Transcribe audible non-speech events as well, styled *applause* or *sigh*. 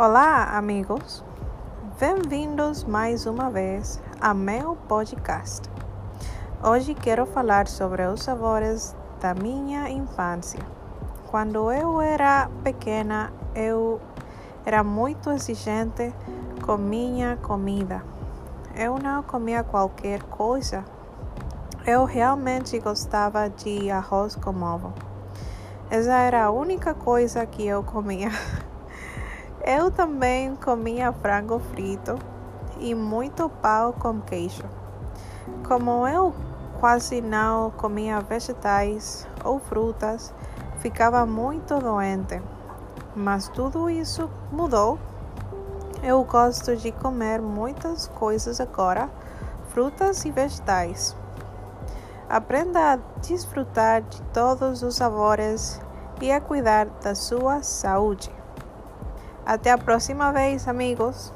Olá, amigos. Bem-vindos mais uma vez a meu podcast. Hoje quero falar sobre os sabores da minha infância. Quando eu era pequena, eu era muito exigente com minha comida. Eu não comia qualquer coisa. Eu realmente gostava de arroz com ovo. Essa era a única coisa que eu comia. *laughs* Eu também comia frango frito e muito pão com queijo. Como eu quase não comia vegetais ou frutas, ficava muito doente. Mas tudo isso mudou. Eu gosto de comer muitas coisas agora, frutas e vegetais. Aprenda a desfrutar de todos os sabores e a cuidar da sua saúde. Até a próxima vez, amigos!